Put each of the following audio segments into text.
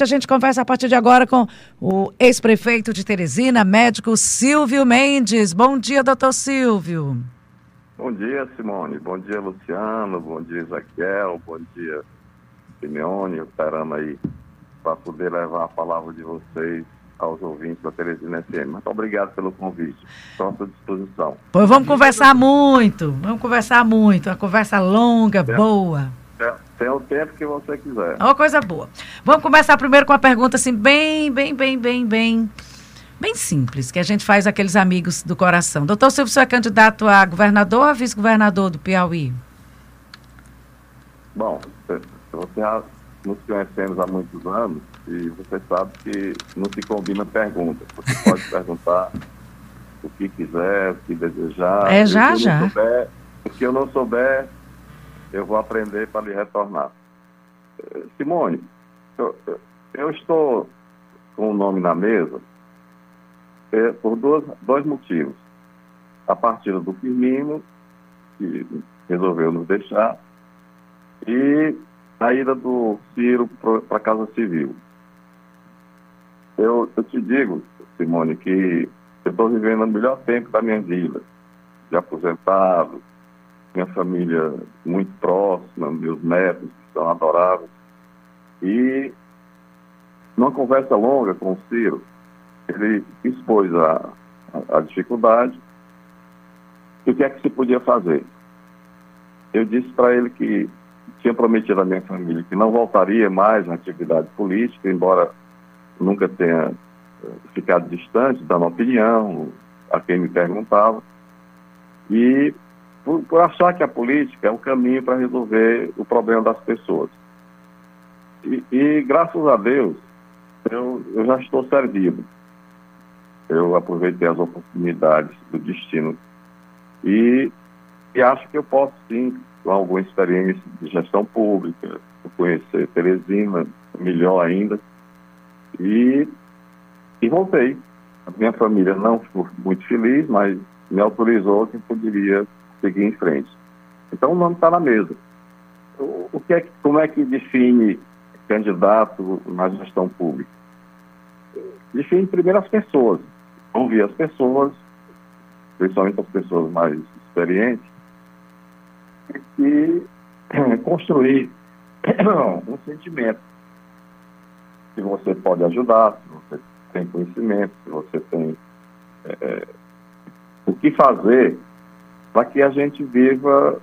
A gente conversa a partir de agora com o ex-prefeito de Teresina, médico Silvio Mendes. Bom dia, doutor Silvio. Bom dia, Simone. Bom dia, Luciano. Bom dia, Ezequiel. Bom dia, Simeone. Esperamos aí para poder levar a palavra de vocês aos ouvintes da Teresina FM. Muito obrigado pelo convite. Estou à sua disposição. Pois vamos conversar muito. Vamos conversar muito. Uma conversa longa, é. boa. Tem o tempo que você quiser. Uma coisa boa. Vamos começar primeiro com uma pergunta assim, bem, bem, bem, bem, bem, bem simples, que a gente faz aqueles amigos do coração. Doutor Silvio, você é candidato a governador ou a vice-governador do Piauí? Bom, você já nos conhecemos há muitos anos e você sabe que não se combina perguntas. Você pode perguntar o que quiser, o que desejar. É já, já. Souber, o que eu não souber, eu vou aprender para lhe retornar. Simone, eu, eu estou com o nome na mesa é, por dois, dois motivos. A partida do Firmino, que resolveu nos deixar, e a ida do Ciro para a Casa Civil. Eu, eu te digo, Simone, que eu estou vivendo o melhor tempo da minha vida, de aposentado, minha família muito próxima, meus netos que são adoráveis. E numa conversa longa com o Ciro, ele expôs a, a, a dificuldade e o que é que se podia fazer. Eu disse para ele que tinha prometido à minha família que não voltaria mais à atividade política, embora nunca tenha eh, ficado distante, dando opinião a quem me perguntava. E por, por achar que a política é um caminho para resolver o problema das pessoas. E, e, graças a Deus, eu, eu já estou servido. Eu aproveitei as oportunidades do destino e, e acho que eu posso sim, com alguma experiência de gestão pública, conhecer Teresina melhor ainda. E, e voltei. A minha família não ficou muito feliz, mas me autorizou que poderia seguir em frente. Então o nome está na mesa. O, o que é, como é que define candidato na gestão pública? Define primeiro as pessoas, ouvir as pessoas, principalmente as pessoas mais experientes, e construir um sentimento que você pode ajudar, se você tem conhecimento, se você tem é, o que fazer para que a gente viva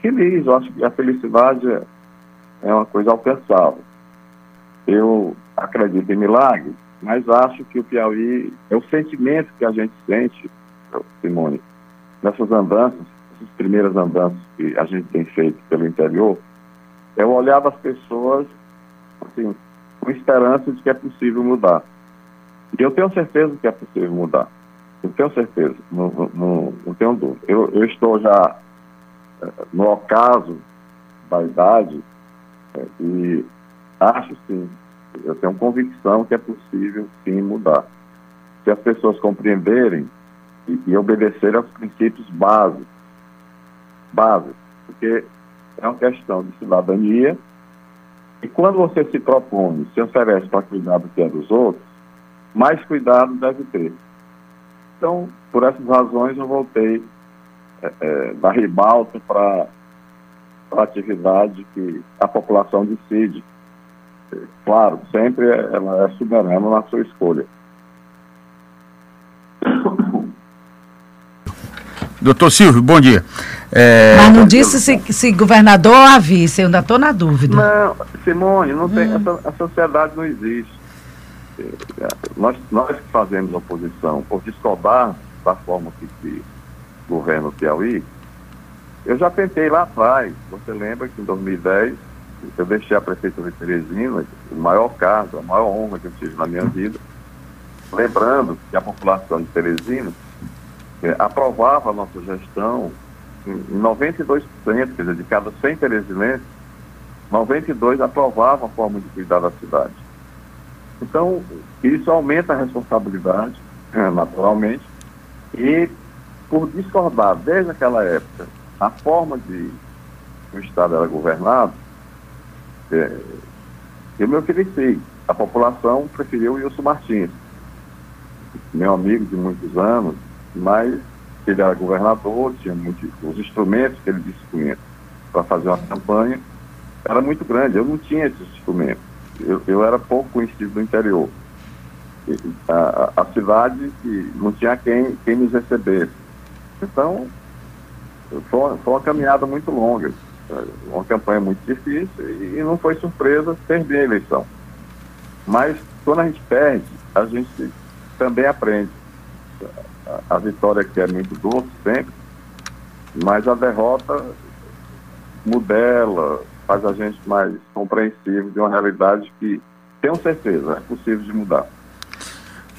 feliz. Eu acho que a felicidade é uma coisa alcançável. Eu acredito em milagres, mas acho que o Piauí é o sentimento que a gente sente, Simone, nessas andanças, essas primeiras andanças que a gente tem feito pelo interior, é o olhar das pessoas, assim, com esperança de que é possível mudar. E eu tenho certeza que é possível mudar. Eu tenho certeza, não, não, não tenho dúvida. Eu, eu estou já eh, no ocaso da idade é, e acho sim, eu tenho convicção que é possível sim mudar. Se as pessoas compreenderem e, e obedecerem aos princípios básicos, básicos, porque é uma questão de cidadania e quando você se propõe, se oferece para cuidar do que é dos outros, mais cuidado deve ter. Então, por essas razões, eu voltei é, é, da ribalta para a atividade que a população decide. É, claro, sempre ela é soberana na sua escolha. Doutor Silvio, bom dia. É... Mas não disse se, se governador ou a vice, eu ainda estou na dúvida. Não, Simone, não tem, hum. essa, a sociedade não existe. Nós, nós que fazemos oposição por discordar da forma que se governa o Piauí, eu já tentei lá atrás. Você lembra que em 2010 eu deixei a prefeitura de Teresina, o maior caso, a maior honra que eu tive na minha vida, lembrando que a população de Teresina eh, aprovava a nossa gestão em 92%, quer dizer, de cada 100 teresinenses, 92 aprovavam a forma de cuidar da cidade. Então, isso aumenta a responsabilidade, é, naturalmente, e por discordar desde aquela época a forma de o Estado era governado, é, Eu me ofereci. A população preferiu o Wilson Martins, meu amigo de muitos anos, mas ele era governador, tinha muitos, os instrumentos que ele dispunha para fazer uma campanha era muito grande. Eu não tinha esses instrumentos. Eu, eu era pouco conhecido no interior. A, a, cidade não tinha quem, quem nos recebesse. Então, foi, foi uma caminhada muito longa, uma campanha muito difícil e não foi surpresa perder a eleição. Mas quando a gente perde, a gente também aprende. A, a vitória que é muito doce sempre, mas a derrota modela, faz a gente mais compreensivo de uma realidade que, tenho certeza, é possível de mudar.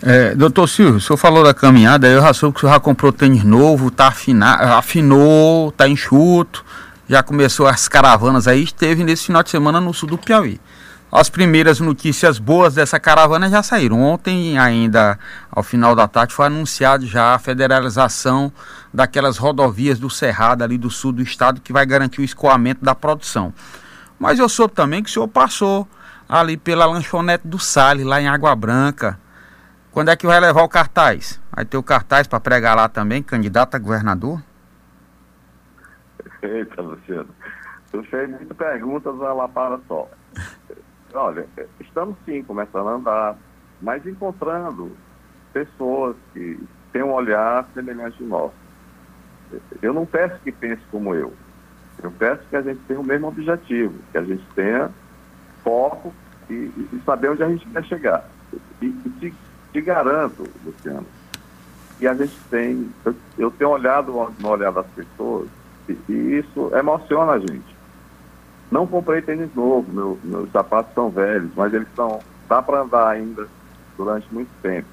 É, doutor Silvio, o senhor falou da caminhada, eu já soube que o senhor já comprou tênis novo, tá afina, afinou, tá enxuto, já começou as caravanas aí, esteve nesse final de semana no sul do Piauí. As primeiras notícias boas dessa caravana já saíram. Ontem, ainda ao final da tarde, foi anunciado já a federalização daquelas rodovias do Cerrado ali do sul do estado que vai garantir o escoamento da produção. Mas eu soube também que o senhor passou ali pela lanchonete do Sale, lá em Água Branca. Quando é que vai levar o cartaz? Vai ter o cartaz para pregar lá também, candidato a governador? Eita, Luciano. Tu fez muitas perguntas lá para só. Olha, estamos sim começando a andar, mas encontrando pessoas que têm um olhar semelhante ao nosso. Eu não peço que pense como eu. Eu peço que a gente tenha o mesmo objetivo, que a gente tenha foco e, e saber onde a gente quer chegar. E, e te, te, garanto, Luciano, que a gente tem. Eu, eu tenho olhado no olhar das pessoas e, e isso emociona a gente. Não comprei tênis novo, meu, meus sapatos são velhos, mas eles são. dá para andar ainda durante muito tempo.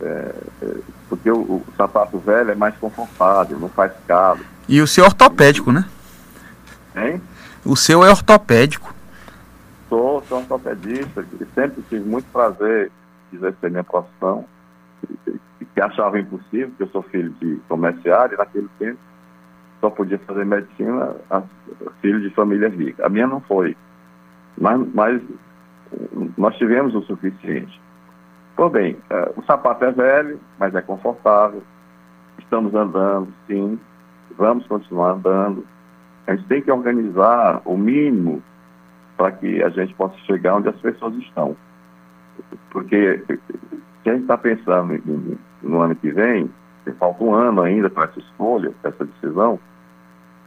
É, é, porque o, o, sapato velho é mais confortável, não faz calo. E o seu ortopédico, né? Hein? O seu é ortopédico. Sou, sou ortopedista e sempre tive muito prazer em exercer minha profissão, que, achava impossível, porque eu sou filho de comerciário e naquele tempo só podia fazer medicina a, filho de família rica. A minha não foi. Mas, mas nós tivemos o suficiente. Pois bem, uh, o sapato é velho, mas é confortável. Estamos andando, sim. Vamos continuar andando. A gente tem que organizar o mínimo para que a gente possa chegar onde as pessoas estão. Porque se a gente está pensando em, no ano que vem, falta um ano ainda para essa escolha, para essa decisão,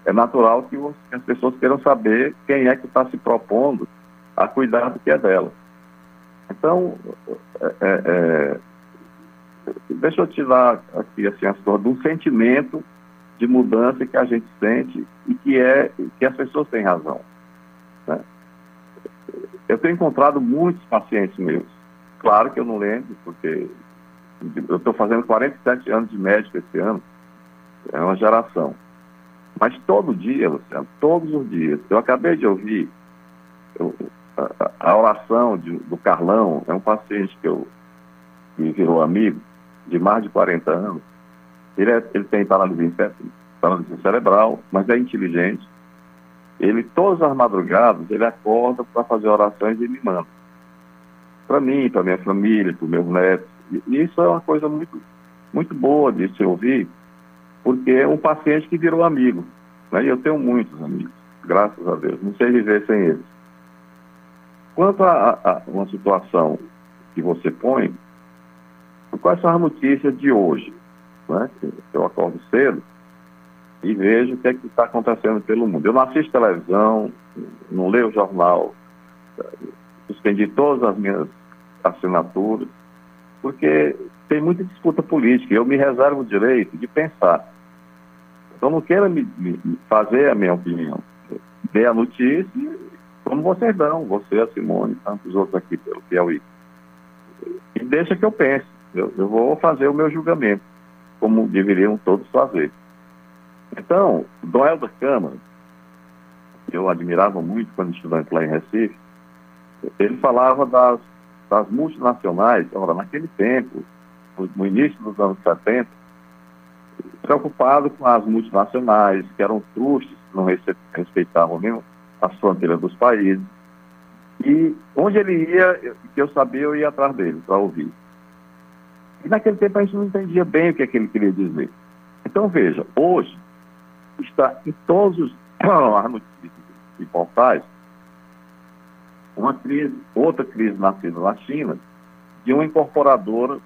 é natural que as pessoas queiram saber quem é que está se propondo a cuidar do que é dela. Então, é, é, é deixa eu te dar aqui assim, a história de um sentimento de mudança que a gente sente e que é que as pessoas têm razão. Né? Eu tenho encontrado muitos pacientes meus. Claro que eu não lembro, porque eu estou fazendo 47 anos de médico esse ano. É uma geração. Mas todo dia, Luciano, todos os dias. Eu acabei de ouvir eu, a, a, oração de, do Carlão, é um paciente que eu me virou amigo, de mais de 40 anos. Ele, é, ele tem paralisia, cerebral, mas é inteligente. Ele, todas as madrugadas, ele acorda para fazer orações e me manda. Para mim, para minha família, para meus netos. E isso é uma coisa muito, muito boa de se ouvir, porque é um paciente que virou amigo. Né? E eu tenho muitos amigos, graças a Deus. Não sei viver sem eles. Quanto a, a uma situação que você põe, quais são as notícias de hoje? Né? Eu acordo cedo e vejo o que é que está acontecendo pelo mundo. Eu não assisto televisão, não leio jornal, suspendi todas as minhas assinaturas, porque tem muita disputa política eu me reservo o direito de pensar. Então não queira me, me fazer a minha opinião. Dê a notícia, como vocês dão, você, a Simone, tantos outros aqui pelo Piauí. E deixa que eu pense. Eu, eu vou fazer o meu julgamento, como deveriam todos fazer. Então, Dom Helder Câmara, eu admirava muito quando estudante lá em Recife, ele falava das, das multinacionais, ora, naquele tempo, no início dos anos 70, preocupado com as multinacionais, que eram trustes, que não respeitavam mesmo as fronteiras dos países. E onde ele ia, que eu sabia, eu ia atrás dele para ouvir. E naquele tempo a gente não entendia bem o que, é que ele queria dizer. Então, veja, hoje está em todos os notícias e portais uma crise, outra crise nascida na China, de uma incorporadora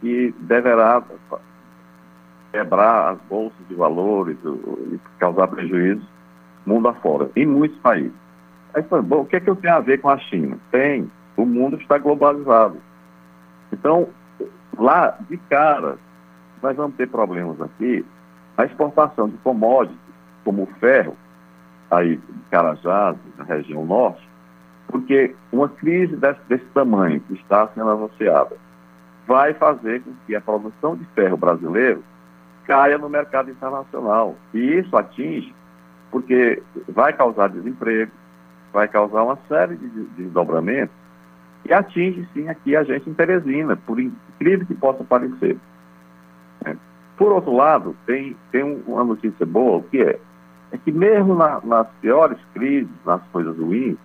que deverá quebrar as bolsas de valores e causar prejuízo mundo afora, em muitos países. Aí foi, bom, o que é que eu tenho a ver com a China? Tem, o mundo está globalizado. Então, lá, de cara, nós vamos ter problemas aqui na exportação de commodities, como o ferro, aí de Carajás, na região norte, porque uma crise desse, desse tamanho que está sendo anunciada vai fazer com que a produção de ferro brasileiro caia no mercado internacional. E isso atinge, porque vai causar desemprego, vai causar uma série de desdobramentos e atinge sim aqui a gente em Teresina, por incrível que possa parecer. É. Por outro lado, tem, tem uma notícia boa, que é, é que mesmo na, nas piores crises, nas coisas ruins,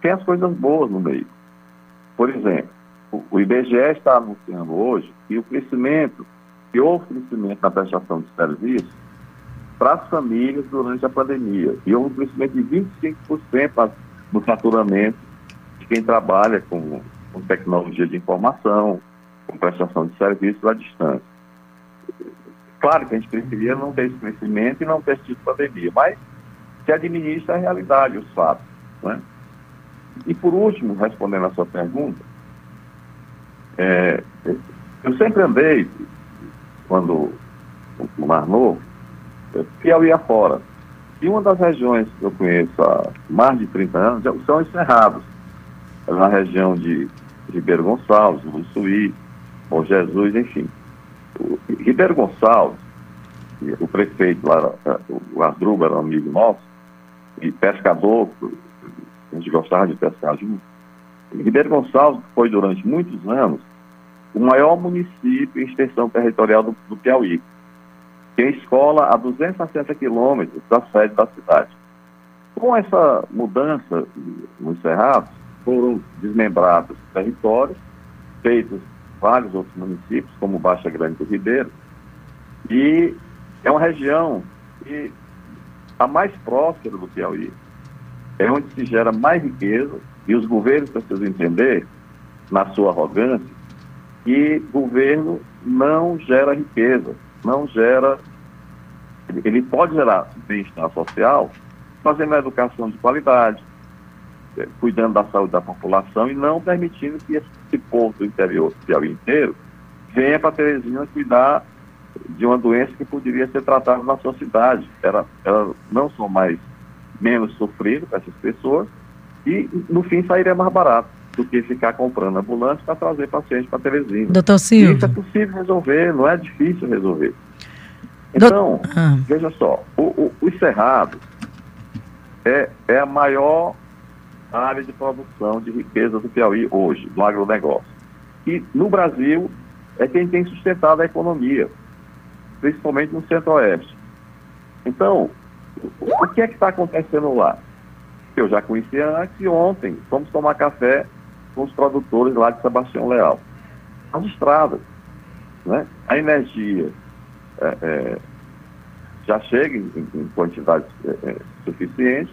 tem as coisas boas no meio. Por exemplo, o, o IBGE está anunciando hoje que o crescimento, que houve crescimento na prestação de serviços para as famílias durante a pandemia. E houve um crescimento de 25% no faturamento quem trabalha com, com tecnologia de informação, com prestação de serviços à distância. Claro que a gente preferia não ter esse crescimento e não ter tido pandemia, mas se administra a realidade, os fatos. Né? E por último, respondendo a sua pergunta, é, eu sempre andei, quando no Mar Novo, Piauí afora. E uma das regiões que eu conheço há mais de 30 anos são os Cerrados na região de Ribeiro Gonçalves, Suí, Bom Jesus, enfim. O Ribeiro Gonçalves, o prefeito lá, o Asdruba era um amigo nosso, e pescador, a gente gostava de pescar junto. Ribeiro Gonçalves foi durante muitos anos o maior município em extensão territorial do, do Piauí. Tem escola a 260 quilômetros da sede da cidade. Com essa mudança nos Cerrados, foram desmembrados territórios, feitos vários outros municípios, como Baixa Grande do Ribeiro, e é uma região que a mais próspera do Piauí, é onde se gera mais riqueza, e os governos precisam entender, na sua arrogância, que governo não gera riqueza, não gera. Ele pode gerar bem-estar social fazendo a educação de qualidade, é, cuidando da saúde da população e não permitindo que esse povo do interior do Piauí inteiro venha para Teresina cuidar de uma doença que poderia ser tratada na sua cidade. Era, era não só mais menos sofrido para essas pessoas e no fim sairia mais barato do que ficar comprando ambulância para trazer pacientes para Teresina. Doutor Silvio. Isso é possível resolver, não é difícil resolver. Então, ah. veja só, o, o, os cerrados é, é a maior área de produção de riqueza do Piauí hoje, do agronegócio. E no Brasil é quem tem sustentado a economia, principalmente no centro-oeste. Então, o que é que está acontecendo lá? Eu já conhecia antes e ontem fomos tomar café com os produtores lá de Sebastião Leal. As estradas, né? a energia é, é, já chega em, em quantidades é, é suficientes,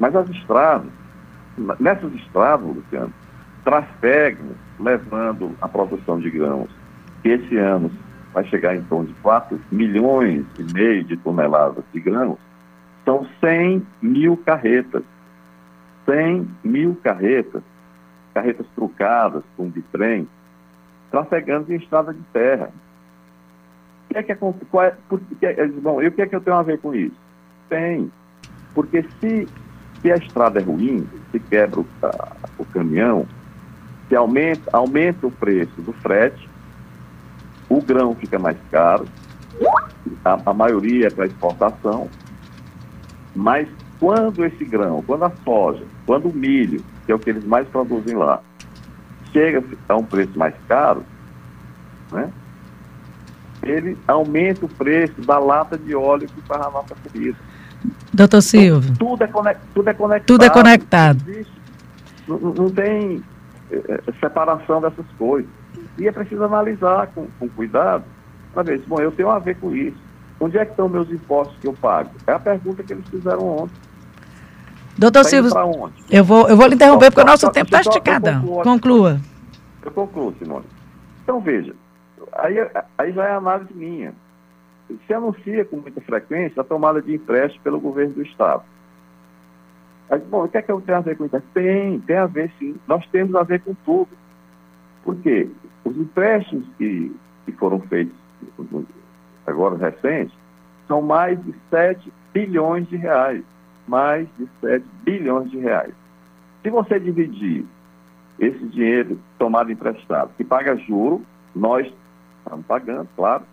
mas as estradas Nessas estradas, Luciano, trafegam levando a produção de grãos, que esse ano vai chegar em torno de 4 milhões e meio de toneladas de grãos, são 100 mil carretas. 100 mil carretas, carretas trucadas com bitrem, trafegando em estrada de terra. O que é que é, qual é, que é, bom, e o que é que eu tenho a ver com isso? Tem. Porque se se a estrada é ruim, se quebra o, a, o caminhão, se aumenta, aumenta o preço do frete, o grão fica mais caro, a, a maioria é para exportação, mas quando esse grão, quando a soja, quando o milho, que é o que eles mais produzem lá, chega a um preço mais caro, né, ele aumenta o preço da lata de óleo que a nossa comida. Doutor Silvio. Tudo é, conect, tudo é conectado. Tudo é conectado. Existe, Não, não tem é, separação dessas coisas. E é preciso analisar com, com cuidado para ver se, bom, eu tenho a ver com isso. Onde é que estão meus impostos que eu pago? É a pergunta que eles fizeram ontem. Doutor tá Silvio, eu vou, eu vou lhe interromper porque o nosso tempo está esticado. Conclua. Eu concluo, Simone. Então, veja, aí, aí já é análise minha. Se anuncia com muita frequência a tomada de empréstimo pelo governo do Estado. Aí, bom, o que é que tenho a ver com isso? Tem, tem a ver sim. Nós temos a ver com tudo. Por quê? Os empréstimos que, que foram feitos agora recentes são mais de 7 bilhões de reais. Mais de 7 bilhões de reais. Se você dividir esse dinheiro tomado emprestado, que paga juro, nós estamos pagando, claro.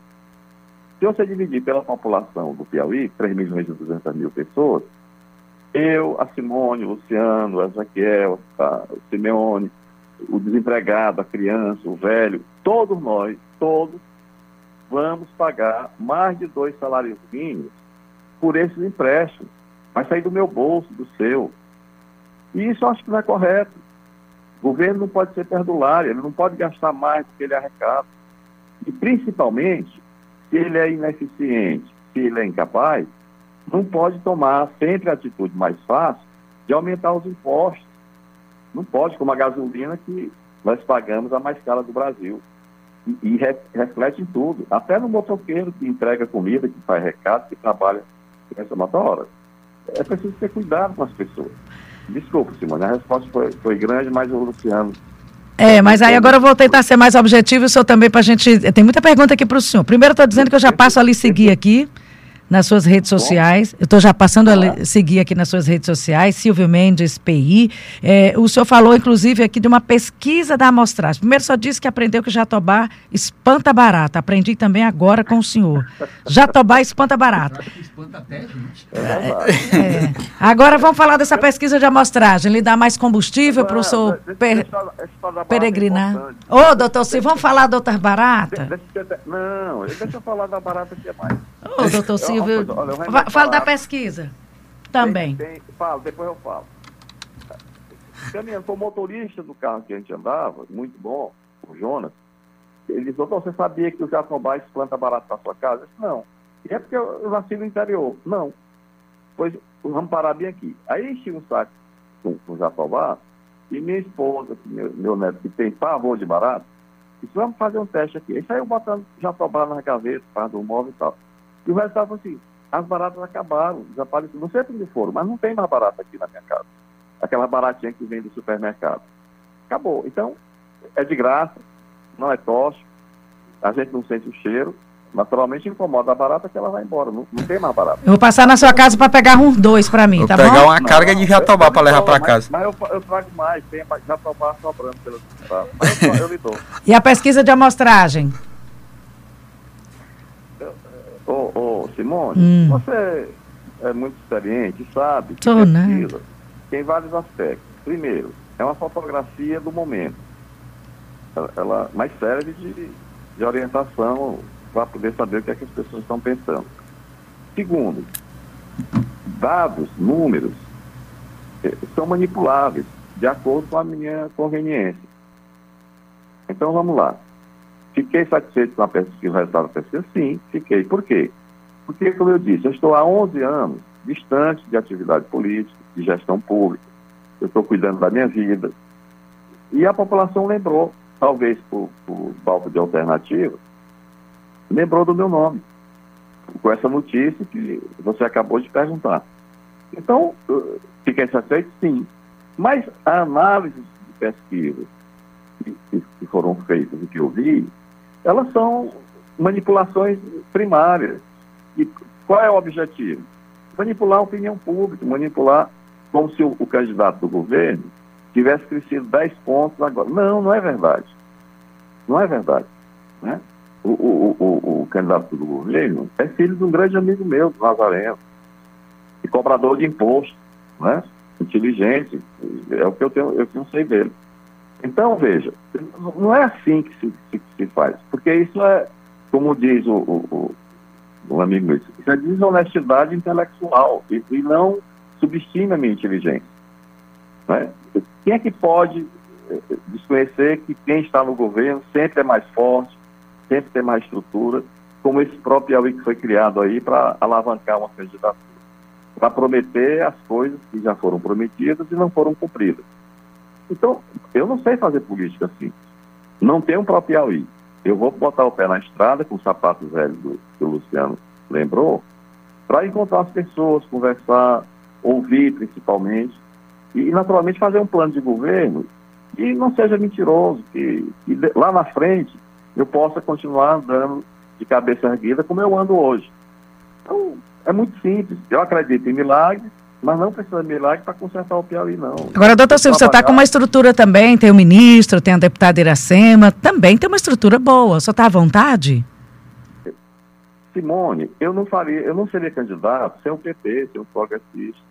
Se você dividir pela população do Piauí, 3 milhões e 200 mil pessoas, eu, a Simone, o Luciano, a Jaquiel, a, Simeone, o desempregado, a criança, o velho, todos nós, todos, vamos pagar mais de dois salários mínimos por esses empréstimos. Vai sair do meu bolso, do seu. E isso eu acho que não é correto. O governo não pode ser perdulário, ele não pode gastar mais do que ele arrecada. E principalmente, se ele é ineficiente, se ele é incapaz, não pode tomar sempre a atitude mais fácil de aumentar os impostos. Não pode, como a gasolina que nós pagamos a mais cara do Brasil. E, e re, reflete em tudo, até no motoqueiro que entrega comida, que faz recado, que trabalha nessa motora. É preciso ter cuidado com as pessoas. Desculpa, Simone, a resposta foi, foi grande, mas o Luciano é, mas aí agora eu vou tentar ser mais objetivo e o senhor também para a gente. Tem muita pergunta aqui para o senhor. Primeiro, estou dizendo que eu já passo ali seguir aqui nas suas redes sociais. Eu estou já passando a seguir aqui nas suas redes sociais, Silvio Mendes, PI. É, o senhor falou, inclusive, aqui de uma pesquisa da amostragem. Primeiro, só disse que aprendeu que Jatobá espanta barata. Aprendi também agora com o senhor. Jatobá espanta barata. Espanta até, gente. É, é. Agora vamos falar dessa pesquisa de amostragem. Ele dá mais combustível para o senhor per... peregrinar. Ô, oh, doutor Silvio, vamos falar da outra barata? Não, deixa eu falar da barata que é mais. Ô, doutor Silvio, Silvio. Fala da pesquisa também. Tem, tem, falo, depois eu falo. Caminhando, o motorista do carro que a gente andava, muito bom, o Jonas, ele disse, doutor, você sabia que o Jatobá planta barato para sua casa? Eu disse, não. E é porque eu nasci no interior. Não. Pois vamos parar bem aqui. Aí enchi um saco com, com o Jatobá e minha esposa, meu, meu neto, que tem pavor de barato, disse, vamos fazer um teste aqui. Aí saiu botando Jatobá na gaveta, parte do móvel e tal. E o resultado foi assim, as baratas acabaram, desapareceram. Não sei onde foram, mas não tem mais barata aqui na minha casa. Aquela baratinha que vem do supermercado. Acabou. Então, é de graça, não é tóxico, a gente não sente o cheiro, naturalmente incomoda a barata que ela vai embora, não, não tem mais barata. Eu vou passar na sua casa para pegar uns dois para mim, vou tá pegar bom? pegar uma carga de jatobá para levar para casa. Mas, mas eu, eu, trago mais, tem jatobá sobrando pelo tá? Mas eu, eu lhe dou. E a pesquisa de amostragem? Ô, ô Simone, hum. você é muito experiente, sabe? Que Tô, né? Tem vários aspectos. Primeiro, é uma fotografia do momento. Ela, ela mais serve de, de orientação para poder saber o que, é que as pessoas estão pensando. Segundo, dados, números, eh, são manipuláveis de acordo com a minha conveniência. Então vamos lá. Fiquei satisfeito com a pesquisa, o resultado da pesquisa? Sim, fiquei. Por quê? Porque, como eu disse, eu estou há 11 anos distante de atividade política, de gestão pública. Eu estou cuidando da minha vida. E a população lembrou, talvez por, por falta de alternativa, lembrou do meu nome, com essa notícia que você acabou de perguntar. Então, fiquei satisfeito? Sim. Mas a análise de pesquisa que, que foram feitas e que eu vi, elas são manipulações primárias. E qual é o objetivo? Manipular a opinião pública, manipular como se o, o candidato do governo tivesse crescido 10 pontos agora. Não, não é verdade. Não é verdade. Né? O, o, o, o, candidato do governo é filho de um grande amigo meu, do Nazareno, e cobrador de imposto, né? inteligente, é o que eu tenho, eu tenho sei dele. Então, veja, não é assim que se, se, se faz, porque isso é, como diz o, o, o amigo meu, isso é desonestidade intelectual e, e não subestima a minha inteligência. Né? quem é que pode eh, desconhecer que quem está no governo sempre é mais forte, sempre tem mais estrutura, como esse próprio Piauí que foi criado aí para alavancar uma candidatura, para prometer as coisas que já foram prometidas e não foram cumpridas. Então, eu não sei fazer política assim. Não um próprio Piauí. Eu vou botar o pé na estrada com o sapato velho do, que o Luciano lembrou, para encontrar as pessoas, conversar, ouvir principalmente, e naturalmente fazer um plano de governo que não seja mentiroso, que, que lá na frente eu possa continuar andando de cabeça erguida como eu ando hoje. Então, é muito simples. Eu acredito em milagres, mas não precisa de milagre para consertar o Piauí, não. Agora, doutor Silvio, você está com uma estrutura também, tem o ministro, tem a deputada Iracema, também tem uma estrutura boa. Só está à vontade? Simone, eu não faria, eu não seria candidato sem o PP, sem o progressista.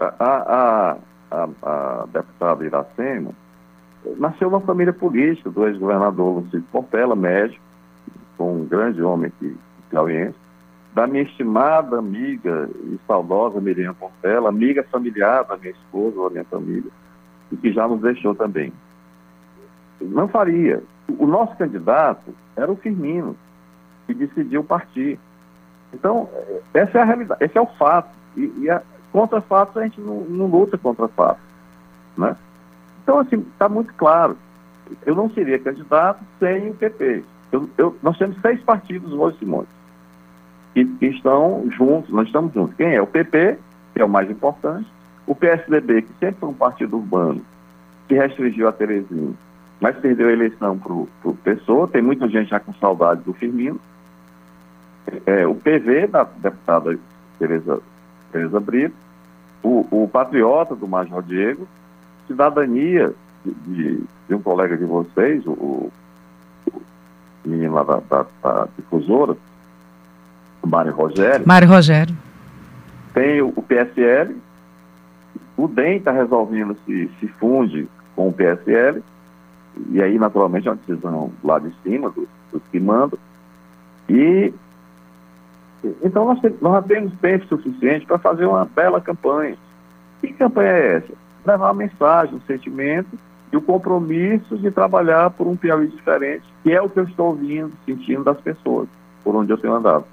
A, a, a, a deputada Iracema nasceu numa família política do ex-governador Luciano Portela, médico, com um grande homem aqui, piauiense, da minha estimada amiga e saudosa Miriam Portela, amiga familiar da minha esposa, da minha família, e que já nos deixou também. Não faria. O nosso candidato era o Firmino, que decidiu partir. Então, essa é a realidade, esse é o fato. E, e a, contra fatos a gente não, não luta contra fatos. Né? Então, assim, está muito claro. Eu não seria candidato sem o PP. Eu, eu, nós temos seis partidos hoje, Simone, que, que, estão juntos, nós estamos juntos. Quem é? O PP, que é o mais importante, o PSDB, que sempre foi um partido urbano, que restringiu a Terezinha, mas perdeu a eleição para o Pessoa, tem muita gente já com saudade do Firmino, é, o PV da deputada Tereza, Tereza Brito, o, o Patriota do Major Diego, Cidadania de, de, de um colega de vocês, o, o menino lá da, da, da difusora, Mário Rogério. Mário Rogério. Tem o, o PSL, o DEM está resolvendo se, se funde com o PSL, e aí, naturalmente, é uma decisão lá de cima, dos do que mandam. E então nós, nós temos tempo suficiente para fazer uma bela campanha. Que campanha é essa? Levar a mensagem, o sentimento e o compromisso de trabalhar por um Piauí diferente, que é o que eu estou ouvindo, sentindo das pessoas, por onde eu tenho andado.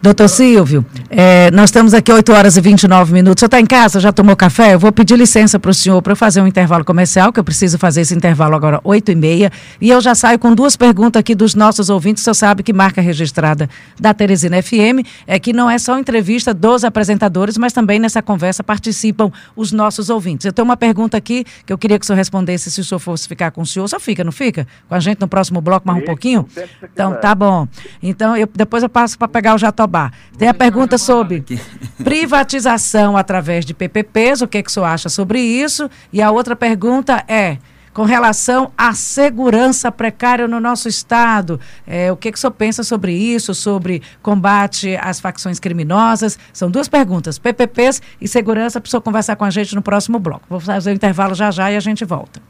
Doutor Silvio, é, nós estamos aqui 8 horas e 29 minutos. Você está em casa? Já tomou café? Eu vou pedir licença para o senhor para eu fazer um intervalo comercial, que eu preciso fazer esse intervalo agora 8 e meia. E eu já saio com duas perguntas aqui dos nossos ouvintes. O senhor sabe que marca registrada da Teresina FM é que não é só entrevista dos apresentadores, mas também nessa conversa participam os nossos ouvintes. Eu tenho uma pergunta aqui que eu queria que o senhor respondesse se o senhor fosse ficar com o senhor. Só fica, não fica? Com a gente no próximo bloco mais um pouquinho? Então, tá bom. Então, eu, depois eu passo para pegar o Jatobá. Tem a pergunta sobre privatização através de PPPs, o que, que o senhor acha sobre isso? E a outra pergunta é com relação à segurança precária no nosso Estado. É, o que, que o senhor pensa sobre isso, sobre combate às facções criminosas? São duas perguntas, PPPs e segurança, para o senhor conversar com a gente no próximo bloco. Vou fazer o intervalo já já e a gente volta.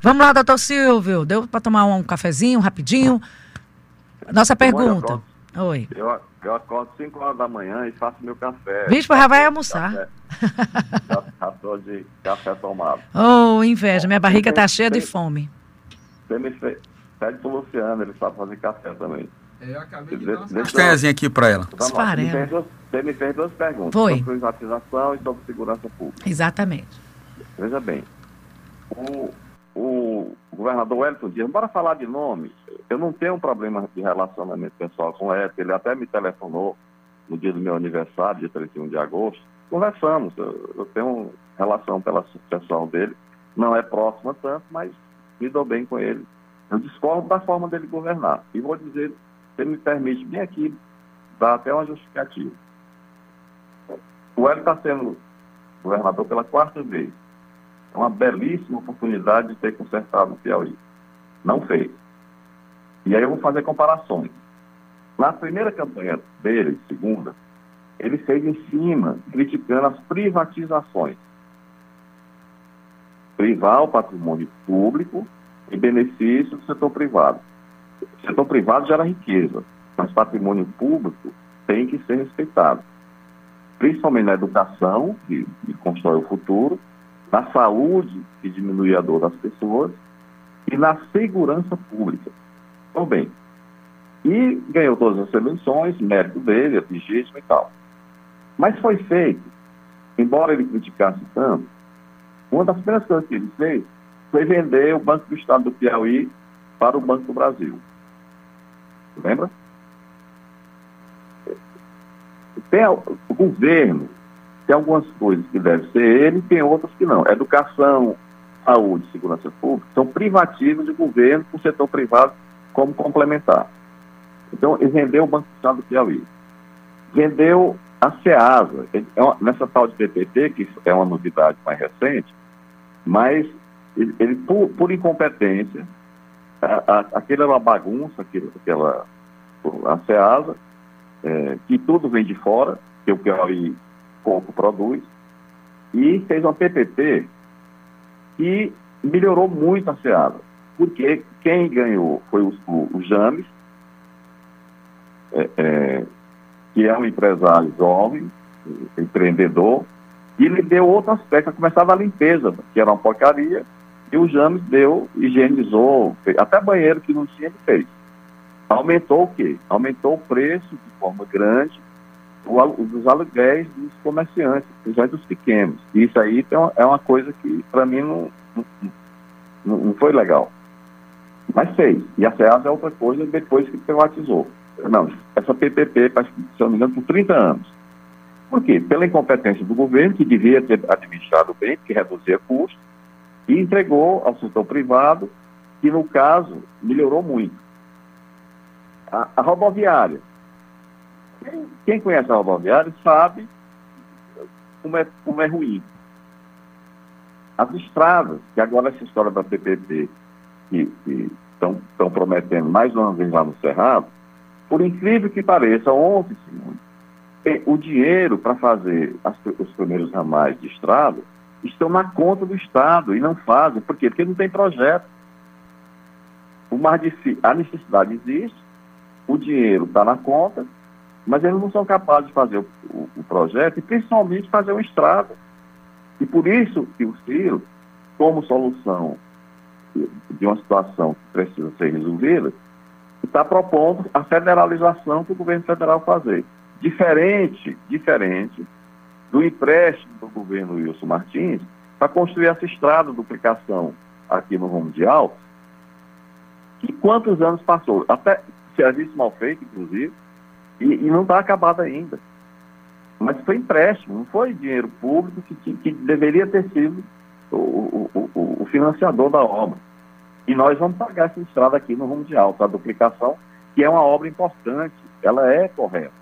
Vamos lá, doutor Silvio. Deu para tomar um cafezinho rapidinho? Nossa pergunta. Oi. Eu, eu acordo 5 horas da manhã e faço meu café. Bicho, já vai almoçar. Já, já tô de café tomado. Oh, inveja. Minha barriga tá cheia de fome. Você me fez. Pede pro Luciano, ele sabe fazer café também. É, eu acabei de dar uma aqui para ela. Você me, fez duas, você me fez duas perguntas. Foi. Sobre privatização e sobre segurança pública. Exatamente. Veja bem. O, o governador Wellington Dias, bora falar de nome. Eu não tenho um problema de relacionamento pessoal com ele. Ele até me telefonou no dia do meu aniversário, dia 31 de agosto. Conversamos. Eu, eu tenho relação pela sucessão dele. Não é próxima tanto, mas me dou bem com ele. Eu discordo da forma dele governar. E vou dizer, se me permite, bem aqui, dar até uma justificativa. O Hélio está sendo governador pela quarta vez uma belíssima oportunidade de ter consertado o Piauí. Não fez. E aí eu vou fazer comparações. Na primeira campanha dele, segunda, ele fez em cima, criticando as privatizações. Privar o patrimônio público em benefício do setor privado. O setor privado gera riqueza, mas patrimônio público tem que ser respeitado. Principalmente na educação, que, que constrói o futuro, na saúde, que diminui a dor das pessoas, e na segurança pública. Então, bem, e ganhou todas as eleições, mérito dele, legítimo e tal. Mas foi feito, embora ele criticasse tanto, uma das primeiras coisas que ele fez foi vender o Banco do Estado do Piauí para o Banco do Brasil. Lembra? Tem, o governo tem algumas coisas que devem ser ele, tem outras que não. Educação, saúde, segurança pública são privativos de governo para o setor privado como complementar. Então, ele vendeu o Banco do Estado do Piauí. Vendeu a SEASA, é nessa tal de PPP, que é uma novidade mais recente, mas ele, ele por, por, incompetência, a, a, aquela era uma bagunça, aquela, aquela a SEASA, é, que tudo vem de fora, que o Piauí pouco produz, e fez uma PPP que melhorou muito a SEASA, porque quem ganhou foi o, o, o James, é, é, que é um empresário jovem, empreendedor, e ele deu outro aspecto, começava a limpeza, que era uma porcaria, e o James deu, higienizou, fez, até banheiro que não tinha, ele fez. Aumentou o quê? Aumentou o preço de forma grande o, dos aluguéis dos comerciantes, principalmente dos pequenos. Isso aí uma, é uma coisa que, para mim, não, não, não, foi legal. Mas fez. E a SEAS é outra coisa depois que privatizou. Não, essa PPP, se não me engano, por 30 anos. Por quê? Pela incompetência do governo, que devia ter administrado bem, que reduzia custos, e entregou ao setor privado, que no caso melhorou muito. A, a rodoviária. Quem, quem, conhece a rodoviária sabe como é, como é ruim. As estradas, que agora essa história da PPP, que estão prometendo mais uma vez lá no Cerrado, por incrível que pareça, ontem, Simone, o dinheiro para fazer as, os primeiros ramais de estrada estão na conta do Estado e não fazem. Por quê? Porque não tem projeto. O a necessidade existe, o dinheiro está na conta, mas eles não são capazes de fazer o, o, o, projeto e principalmente fazer uma estrada. E por isso que o Ciro, como solução de uma situação que precisa ser resolvida, está propondo a federalização que o governo federal fazer. Diferente, diferente do empréstimo do governo Wilson Martins para construir essa estrada de duplicação aqui no rumo de Altos, que quantos anos passou? Até serviço mal feito, inclusive, e, e não está acabado ainda. Mas foi empréstimo, não foi dinheiro público que, que deveria ter sido o, o, o, o financiador da obra. E nós vamos pagar essa estrada aqui no rumo de alto, a duplicação, que é uma obra importante, ela é correta.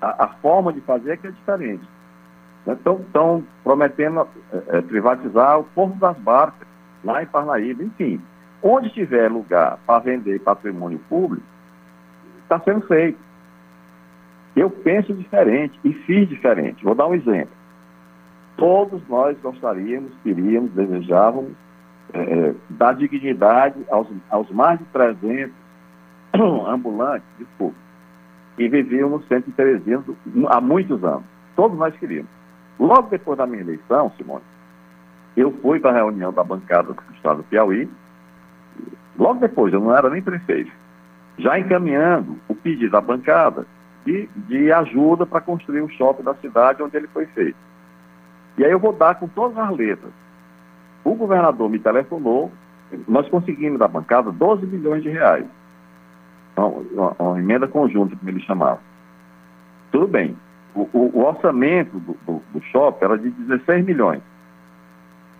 A, a forma de fazer é que é diferente. Então, estão prometendo é, é, privatizar o Porto das Barcas, lá em Parnaíba, enfim. Onde tiver lugar para vender patrimônio público, está sendo feito. Eu penso diferente e fiz diferente. Vou dar um exemplo. Todos nós gostaríamos, queríamos, desejávamos é, dar dignidade aos, aos mais de 300 ambulantes, desculpa, que viviam no centro de Teresina há muitos anos. Todos nós queríamos. Logo depois da minha eleição, Simone, eu fui para a reunião da bancada do Estado do Piauí. Logo depois, eu não era nem prefeito, já encaminhando o pedido da bancada de, de ajuda para construir o shopping da cidade onde ele foi feito. E aí eu vou dar com todas as letras o governador me telefonou, nós conseguimos da bancada 12 milhões de reais. Uma, uma, uma emenda conjunta, como ele chamava. Tudo bem. O, o, o orçamento do, do, do shopping era de 16 milhões.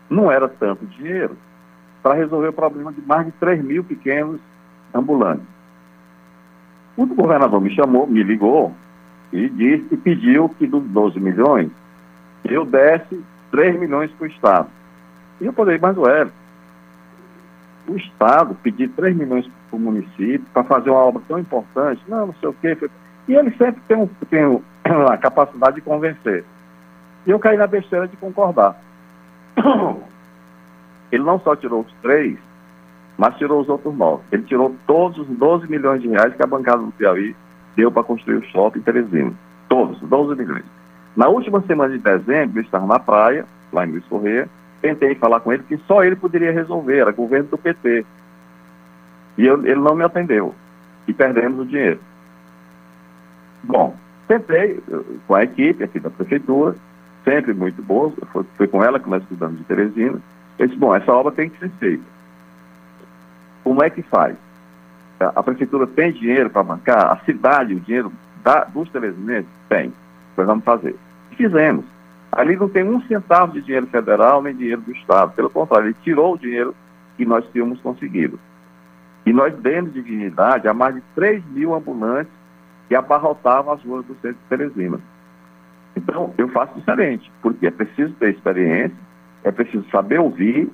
Não era tanto dinheiro para resolver o problema de mais de 3 mil pequenos ambulantes. O governador me chamou, me ligou e disse e pediu que dos 12 milhões eu desse 3 milhões para o Estado. E eu falei, mas ué, o Estado pedir 3 milhões para o município para fazer uma obra tão importante, não, não sei o quê. E ele sempre tem, tem a capacidade de convencer. E eu caí na besteira de concordar. Ele não só tirou os três, mas tirou os outros nove. Ele tirou todos os 12 milhões de reais que a bancada do Piauí deu para construir o shopping Teresina. Todos, 12 milhões. Na última semana de dezembro, eu estava na praia, lá em Luiz Correia, tentei falar com ele que só ele poderia resolver, era governo do PT. E eu, ele não me atendeu. E perdemos o dinheiro. Bom, tentei com a equipe aqui da prefeitura, sempre muito boa, foi, foi com ela que nós estudamos de Teresina. Eu disse, bom, essa obra tem que ser feita. Como é que faz? A, prefeitura tem dinheiro para bancar? A cidade, o dinheiro da, dos telesinenses? Tem. Nós vamos fazer. Fizemos. Ali não tem um centavo de dinheiro federal nem dinheiro do Estado. Pelo contrário, ele tirou o dinheiro que nós tínhamos conseguido. E nós demos dignidade a mais de 3 mil ambulantes que abarrotavam as ruas do centro de Teresina. Então, eu faço diferente, porque é preciso ter experiência, é preciso saber ouvir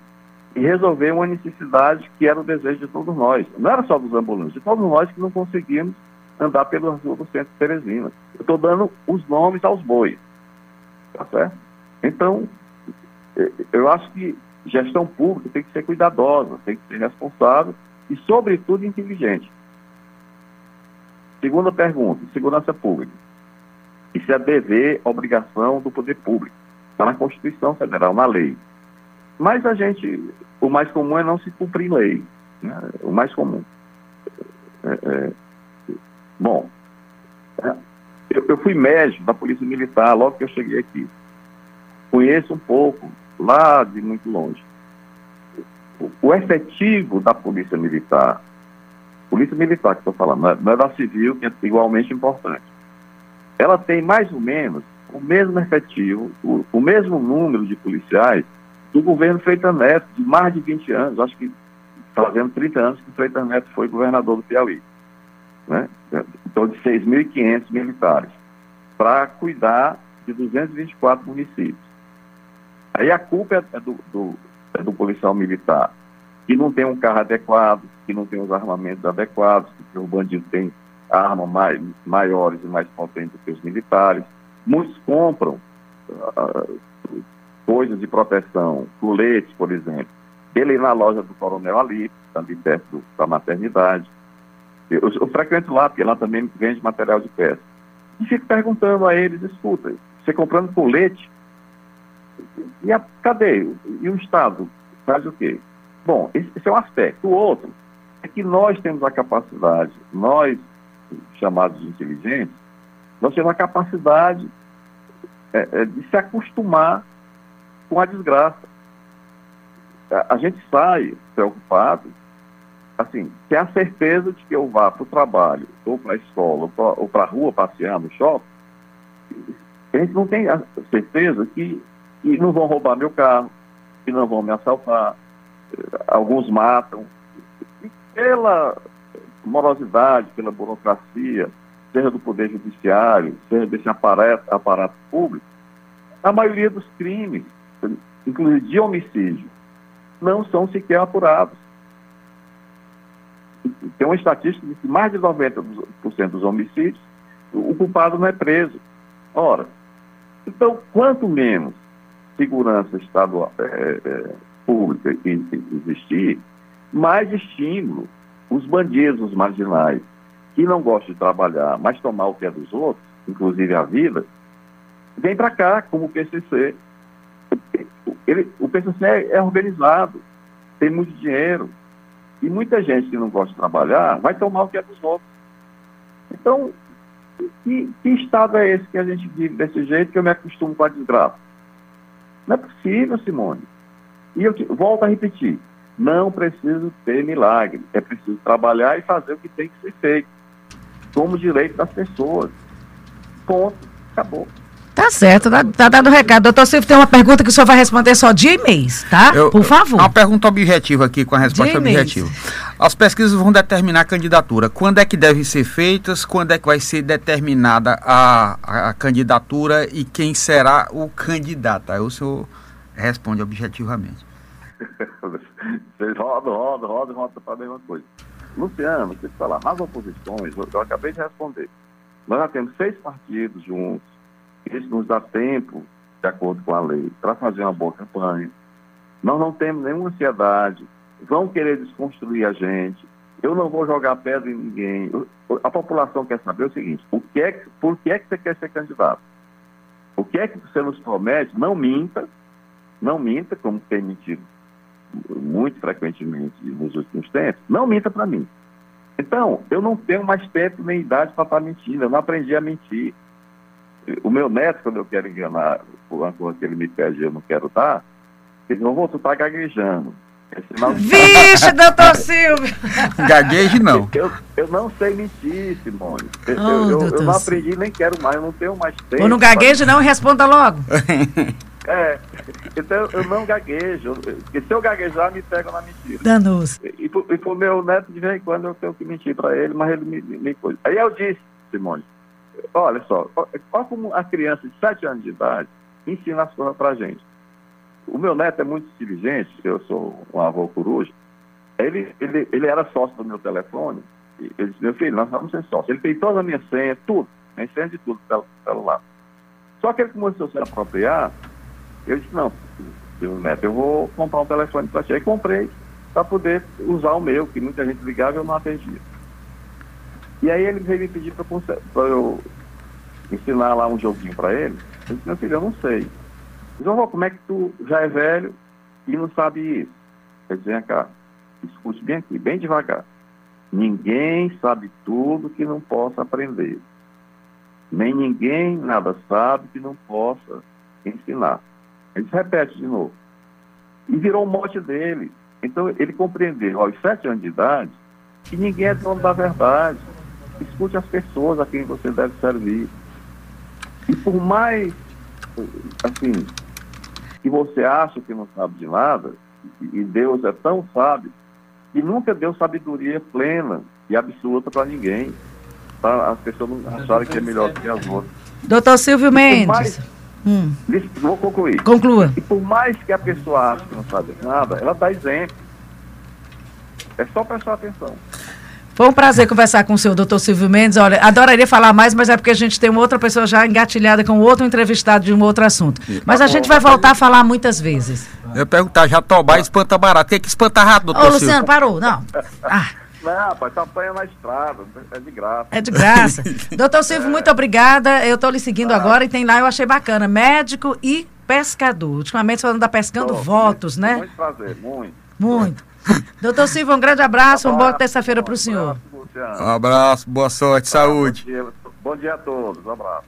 e resolver uma necessidade que era o desejo de todos nós. Não era só dos ambulantes, de todos nós que não conseguimos andar pelas ruas do centro de Teresina. Eu estou dando os nomes aos bois. Tá certo? Então, eu acho que gestão pública tem que ser cuidadosa, tem que ser responsável e, sobretudo, inteligente. Segunda pergunta, segurança pública. Isso é dever, obrigação do poder público. Está na Constituição Federal, na lei. Mas a gente, o mais comum é não se cumprir lei. Né? O mais comum. É, é, bom, é, eu, eu fui médico da Polícia Militar logo que eu cheguei aqui. Conheço um pouco, lá de muito longe. O, o efetivo da Polícia Militar, Polícia Militar que estou falando, é, não é da Civil, que é igualmente importante. Ela tem mais ou menos o mesmo efetivo, o, o mesmo número de policiais do governo Freitas Neto, de mais de 20 anos, acho que fazendo 30 anos que Freitas Neto foi governador do Piauí. Né? Então, de 6.500 militares, para cuidar de 224 municípios. Aí a culpa é do, do, é do policial militar, que não tem um carro adequado, que não tem os armamentos adequados, que o bandido tem armas mais, maiores e mais potentes do que os militares. Muitos compram uh, coisas de proteção, coletes, por exemplo, dele na loja do Coronel Ali, também perto da maternidade. Eu, eu, frequento lá, porque lá também vende material de pesca. E fico perguntando a eles, escuta, você comprando colete, e a, cadê? E o Estado faz o quê? Bom, esse, esse é um aspecto. O outro é que nós temos a capacidade, nós, chamados de inteligentes, nós temos a capacidade é, é, de se acostumar com a desgraça. A, a gente sai preocupado assim, ter a certeza de que eu vá para o trabalho, ou para a escola, ou para a rua passear no shopping, a gente não tem a certeza que, que não vão roubar meu carro, que não vão me assaltar, alguns matam. E pela morosidade, pela burocracia, seja do Poder Judiciário, seja desse aparato, aparato público, a maioria dos crimes, inclusive de homicídio, não são sequer apurados tem uma estatística de que mais de 90% dos homicídios, o culpado não é preso. Ora, então, quanto menos segurança estadual, é, é, pública existir, mais estímulo os bandidos, os marginais, que não gostam de trabalhar, mas tomar o que é dos outros, inclusive a vida, vem para cá, como o PCC. Ele, o PCC é, é organizado, tem muito dinheiro, e muita gente que não gosta de trabalhar vai tomar o que é dos outros. Então, que, que estado é esse que a gente vive desse jeito que eu me acostumo com a desgraça? Não é possível, Simone. E eu te, volto a repetir, não preciso ter milagre, é preciso trabalhar e fazer o que tem que ser feito, como direito das pessoas. Ponto, acabou. Tá certo, tá, tá dado o recado. Doutor Silvio, tem uma pergunta que o senhor vai responder só dia e mês, tá? Eu, Por favor. Uma pergunta objetiva aqui, com a resposta objetiva. As pesquisas vão determinar a candidatura. Quando é que devem ser feitas? Quando é que vai ser determinada a, a, a candidatura e quem será o candidato? Aí o senhor responde objetivamente. Vocês rodam, rodam, rodam, rodam para a mesma coisa. Luciano, você fala, as oposições, eu, eu acabei de responder. Nós já temos seis partidos juntos isso nos dá tempo, de acordo com a lei, para fazer uma boa campanha. Nós não temos nenhuma ansiedade. Vão querer desconstruir a gente. Eu não vou jogar pedra em ninguém. A população quer saber o seguinte: o que é, por que é que você quer ser candidato? O que é que você nos promete? Não minta, não minta, como tem mentido muito frequentemente nos últimos tempos, não minta para mim. Então, eu não tenho mais tempo nem idade para estar mentindo, eu não aprendi a mentir. O meu neto, quando eu quero enganar por uma coisa que ele me pede e eu não quero dar, ele não vou, tu tá gaguejando. É Vixe, doutor Silvio! Gagueje não. Eu, eu não sei mentir, Simone. Eu, oh, eu, eu, eu não aprendi, nem quero mais, eu não tenho mais tempo. Ou não gagueje não, responda logo. É, então eu não gaguejo, porque se eu gaguejar, me pega na mentira. Danoso. E, e, pro, e pro meu neto, de vez em quando, eu tenho que mentir para ele, mas ele me, me, me coisa. Aí eu disse, Simone, olha só, qual como a criança de 7 anos de idade ensina as coisas pra gente. O meu neto é muito inteligente, eu sou um avô coruja, ele, ele, ele era sócio do meu telefone, ele disse, meu filho, nós vamos ser sócios. Ele fez toda a minha senha, tudo, a senha de tudo pelo celular. Só que ele começou a se apropriar eu disse, não, meu neto, eu vou comprar um telefone para ti. Aí comprei para poder usar o meu, que muita gente ligava e eu não atendia. E aí ele veio me pedir para eu ensinar lá um joguinho para ele. Eu disse, meu filho, eu não sei. Vou como é que tu já é velho e não sabe isso? Ele disse, vem cá, escute bem aqui, bem devagar. Ninguém sabe tudo que não possa aprender. Nem ninguém nada sabe que não possa ensinar. Ele repete de novo. E virou o mote dele. Então ele compreendeu aos sete anos de idade que ninguém é dono da verdade. Escute as pessoas a quem você deve servir. E por mais assim que você acha que não sabe de nada, e Deus é tão sábio, que nunca deu sabedoria plena e absoluta para ninguém. Para as pessoas não acharem que é melhor que as outras. Doutor Silvio Mendes. Mais, Hum. Vou concluir. Conclua. E por mais que a pessoa ache que não sabe nada, ela dá exemplo. É só prestar atenção. Foi um prazer conversar com o senhor, doutor Silvio Mendes. Olha, adoraria falar mais, mas é porque a gente tem uma outra pessoa já engatilhada com outro entrevistado de um outro assunto. Mas a gente vai voltar a falar muitas vezes. Eu ia perguntar, Jatobá espanta barato. Tem que espantar rápido, doutor Ô, Luciano, parou. Não. Ah. Não, rapaz, campanha na estrada, é de graça. É de graça. Doutor Silvio, é. muito obrigada. Eu estou lhe seguindo ah. agora e tem lá, eu achei bacana, médico e pescador. Ultimamente falando da Pescando Tô, Votos, muito, né? Muito prazer, muito. Muito. Doutor Silvio, um grande abraço, uma boa terça-feira para o senhor. Um abraço, boa sorte, saúde. Bom dia, bom dia a todos, um abraço.